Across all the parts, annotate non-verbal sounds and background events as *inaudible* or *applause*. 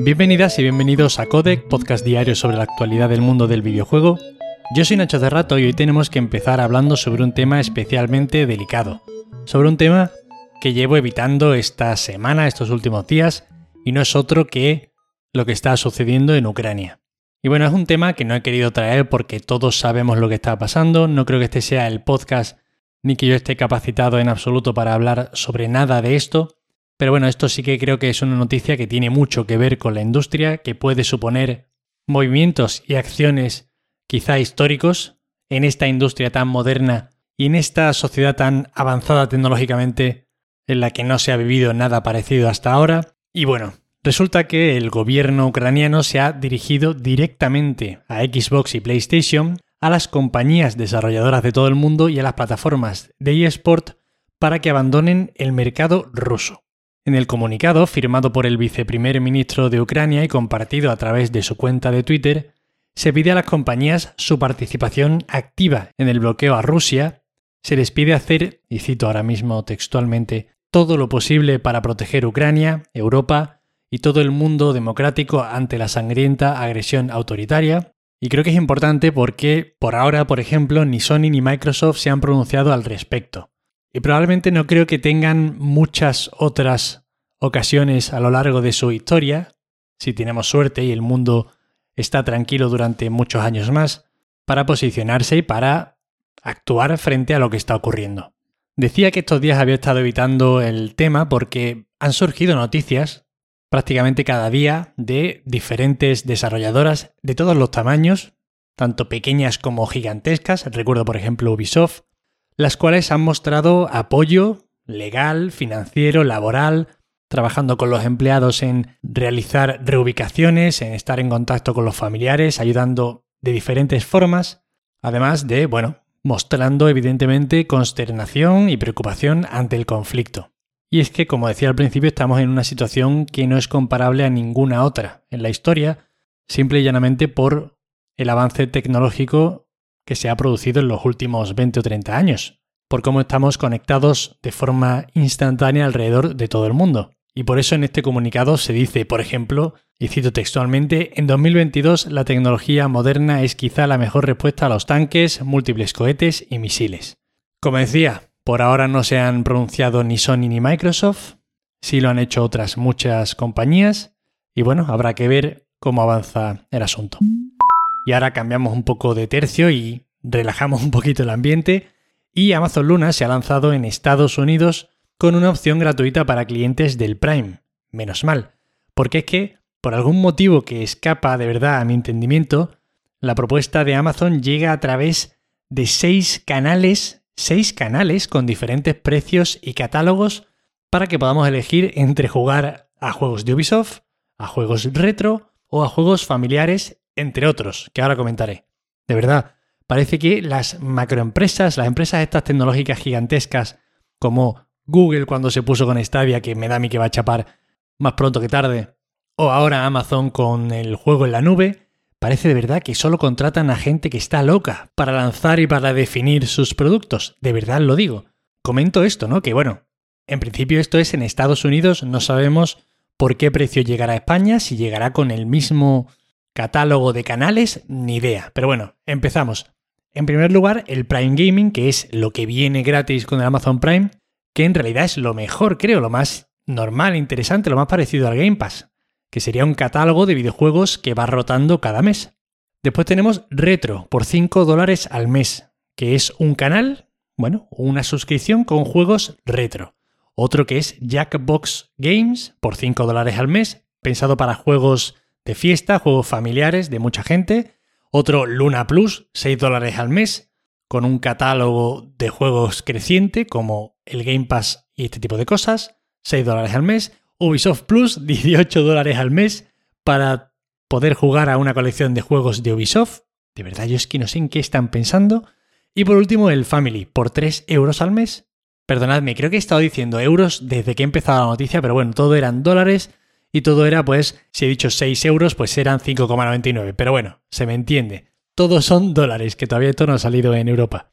Bienvenidas y bienvenidos a Codec, podcast diario sobre la actualidad del mundo del videojuego. Yo soy Nacho Cerrato y hoy tenemos que empezar hablando sobre un tema especialmente delicado. Sobre un tema que llevo evitando esta semana, estos últimos días, y no es otro que lo que está sucediendo en Ucrania. Y bueno, es un tema que no he querido traer porque todos sabemos lo que está pasando, no creo que este sea el podcast ni que yo esté capacitado en absoluto para hablar sobre nada de esto, pero bueno, esto sí que creo que es una noticia que tiene mucho que ver con la industria, que puede suponer movimientos y acciones quizá históricos en esta industria tan moderna y en esta sociedad tan avanzada tecnológicamente en la que no se ha vivido nada parecido hasta ahora. Y bueno, resulta que el gobierno ucraniano se ha dirigido directamente a Xbox y PlayStation, a las compañías desarrolladoras de todo el mundo y a las plataformas de eSport para que abandonen el mercado ruso. En el comunicado, firmado por el viceprimer ministro de Ucrania y compartido a través de su cuenta de Twitter, se pide a las compañías su participación activa en el bloqueo a Rusia, se les pide hacer, y cito ahora mismo textualmente, todo lo posible para proteger Ucrania, Europa y todo el mundo democrático ante la sangrienta agresión autoritaria. Y creo que es importante porque, por ahora, por ejemplo, ni Sony ni Microsoft se han pronunciado al respecto. Y probablemente no creo que tengan muchas otras ocasiones a lo largo de su historia, si tenemos suerte y el mundo está tranquilo durante muchos años más, para posicionarse y para actuar frente a lo que está ocurriendo. Decía que estos días había estado evitando el tema porque han surgido noticias prácticamente cada día de diferentes desarrolladoras de todos los tamaños, tanto pequeñas como gigantescas, recuerdo por ejemplo Ubisoft, las cuales han mostrado apoyo legal, financiero, laboral, trabajando con los empleados en realizar reubicaciones, en estar en contacto con los familiares, ayudando de diferentes formas, además de, bueno, mostrando evidentemente consternación y preocupación ante el conflicto. Y es que, como decía al principio, estamos en una situación que no es comparable a ninguna otra en la historia, simple y llanamente por el avance tecnológico que se ha producido en los últimos 20 o 30 años, por cómo estamos conectados de forma instantánea alrededor de todo el mundo. Y por eso en este comunicado se dice, por ejemplo, y cito textualmente, en 2022 la tecnología moderna es quizá la mejor respuesta a los tanques, múltiples cohetes y misiles. Como decía, por ahora no se han pronunciado ni Sony ni Microsoft, sí lo han hecho otras muchas compañías, y bueno, habrá que ver cómo avanza el asunto. Y ahora cambiamos un poco de tercio y relajamos un poquito el ambiente. Y Amazon Luna se ha lanzado en Estados Unidos con una opción gratuita para clientes del Prime. Menos mal. Porque es que, por algún motivo que escapa de verdad a mi entendimiento, la propuesta de Amazon llega a través de seis canales, seis canales con diferentes precios y catálogos para que podamos elegir entre jugar a juegos de Ubisoft, a juegos retro o a juegos familiares entre otros, que ahora comentaré. De verdad, parece que las macroempresas, las empresas estas tecnológicas gigantescas, como Google cuando se puso con Stadia, que me da a mí que va a chapar más pronto que tarde, o ahora Amazon con el juego en la nube, parece de verdad que solo contratan a gente que está loca para lanzar y para definir sus productos. De verdad lo digo. Comento esto, ¿no? Que bueno, en principio esto es en Estados Unidos, no sabemos por qué precio llegará a España, si llegará con el mismo Catálogo de canales, ni idea. Pero bueno, empezamos. En primer lugar, el Prime Gaming, que es lo que viene gratis con el Amazon Prime, que en realidad es lo mejor, creo, lo más normal, interesante, lo más parecido al Game Pass, que sería un catálogo de videojuegos que va rotando cada mes. Después tenemos Retro, por 5 dólares al mes, que es un canal, bueno, una suscripción con juegos retro. Otro que es Jackbox Games, por 5 dólares al mes, pensado para juegos de fiesta, juegos familiares de mucha gente. Otro Luna Plus, 6 dólares al mes, con un catálogo de juegos creciente como el Game Pass y este tipo de cosas, 6 dólares al mes. Ubisoft Plus, *laughs* 18 dólares al mes para poder jugar a una colección de juegos de Ubisoft. De verdad, yo es que no sé en qué están pensando. Y por último, el Family, por 3 euros al mes. Perdonadme, creo que he estado diciendo euros desde que he empezado la noticia, pero bueno, todo eran dólares y todo era, pues, si he dicho 6 euros, pues eran 5,99. Pero bueno, se me entiende. Todos son dólares, que todavía esto no ha salido en Europa.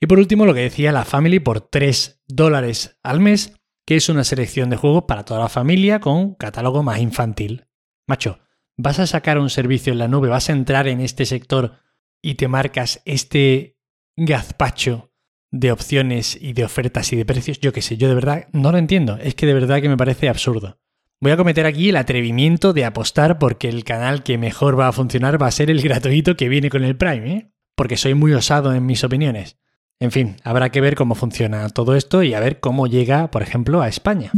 Y por último, lo que decía la Family por 3 dólares al mes, que es una selección de juegos para toda la familia con catálogo más infantil. Macho, vas a sacar un servicio en la nube, vas a entrar en este sector y te marcas este gazpacho de opciones y de ofertas y de precios, yo qué sé, yo de verdad no lo entiendo, es que de verdad que me parece absurdo. Voy a cometer aquí el atrevimiento de apostar porque el canal que mejor va a funcionar va a ser el gratuito que viene con el Prime, ¿eh? porque soy muy osado en mis opiniones. En fin, habrá que ver cómo funciona todo esto y a ver cómo llega, por ejemplo, a España.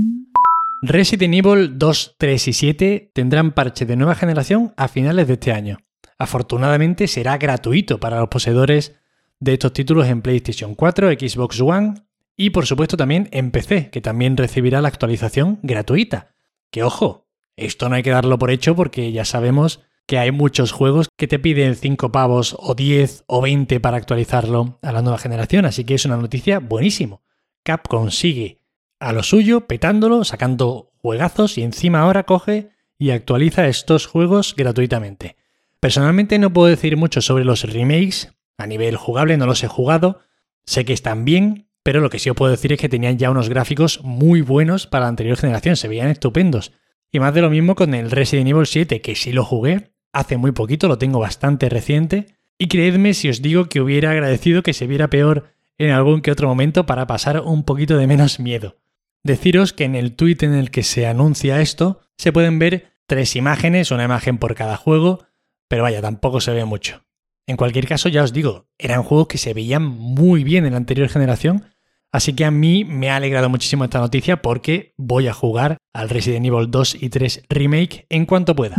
Resident Evil 2, 3 y 7 tendrán parche de nueva generación a finales de este año. Afortunadamente será gratuito para los poseedores de estos títulos en PlayStation 4, Xbox One y por supuesto también en PC, que también recibirá la actualización gratuita. Que ojo, esto no hay que darlo por hecho porque ya sabemos que hay muchos juegos que te piden 5 pavos o 10 o 20 para actualizarlo a la nueva generación, así que es una noticia buenísimo. Capcom sigue a lo suyo, petándolo, sacando juegazos y encima ahora coge y actualiza estos juegos gratuitamente. Personalmente no puedo decir mucho sobre los remakes, a nivel jugable no los he jugado, sé que están bien, pero lo que sí os puedo decir es que tenían ya unos gráficos muy buenos para la anterior generación, se veían estupendos. Y más de lo mismo con el Resident Evil 7, que sí lo jugué hace muy poquito, lo tengo bastante reciente, y creedme si os digo que hubiera agradecido que se viera peor en algún que otro momento para pasar un poquito de menos miedo. Deciros que en el tweet en el que se anuncia esto se pueden ver tres imágenes, una imagen por cada juego, pero vaya, tampoco se ve mucho. En cualquier caso, ya os digo, eran juegos que se veían muy bien en la anterior generación, así que a mí me ha alegrado muchísimo esta noticia porque voy a jugar al Resident Evil 2 y 3 Remake en cuanto pueda.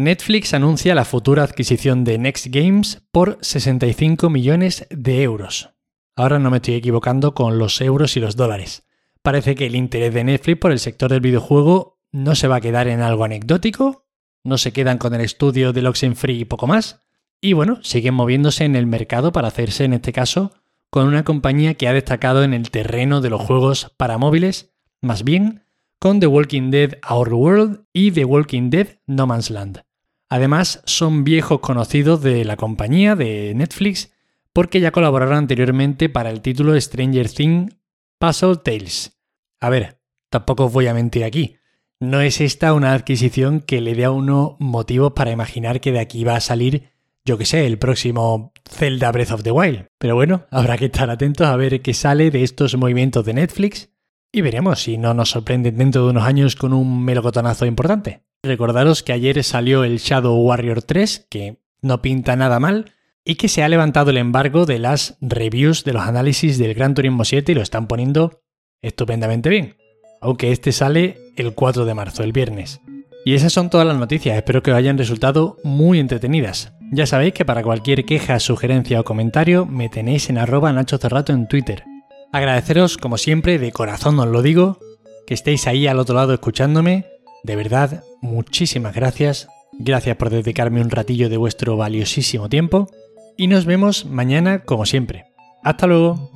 Netflix anuncia la futura adquisición de Next Games por 65 millones de euros. Ahora no me estoy equivocando con los euros y los dólares. Parece que el interés de Netflix por el sector del videojuego no se va a quedar en algo anecdótico, no se quedan con el estudio de Free y poco más, y bueno, siguen moviéndose en el mercado para hacerse en este caso con una compañía que ha destacado en el terreno de los juegos para móviles, más bien con The Walking Dead Our World y The Walking Dead No Man's Land. Además, son viejos conocidos de la compañía de Netflix porque ya colaboraron anteriormente para el título Stranger Things Puzzle Tales. A ver, tampoco os voy a mentir aquí. No es esta una adquisición que le dé a uno motivos para imaginar que de aquí va a salir yo que sé, el próximo Zelda Breath of the Wild. Pero bueno, habrá que estar atentos a ver qué sale de estos movimientos de Netflix y veremos si no nos sorprenden dentro de unos años con un melocotonazo importante. Recordaros que ayer salió el Shadow Warrior 3, que no pinta nada mal, y que se ha levantado el embargo de las reviews de los análisis del Gran Turismo 7 y lo están poniendo estupendamente bien. Aunque este sale el 4 de marzo, el viernes. Y esas son todas las noticias, espero que os hayan resultado muy entretenidas. Ya sabéis que para cualquier queja, sugerencia o comentario me tenéis en arroba Nacho Cerrato en Twitter. Agradeceros, como siempre, de corazón os lo digo, que estéis ahí al otro lado escuchándome. De verdad, muchísimas gracias. Gracias por dedicarme un ratillo de vuestro valiosísimo tiempo. Y nos vemos mañana como siempre. Hasta luego.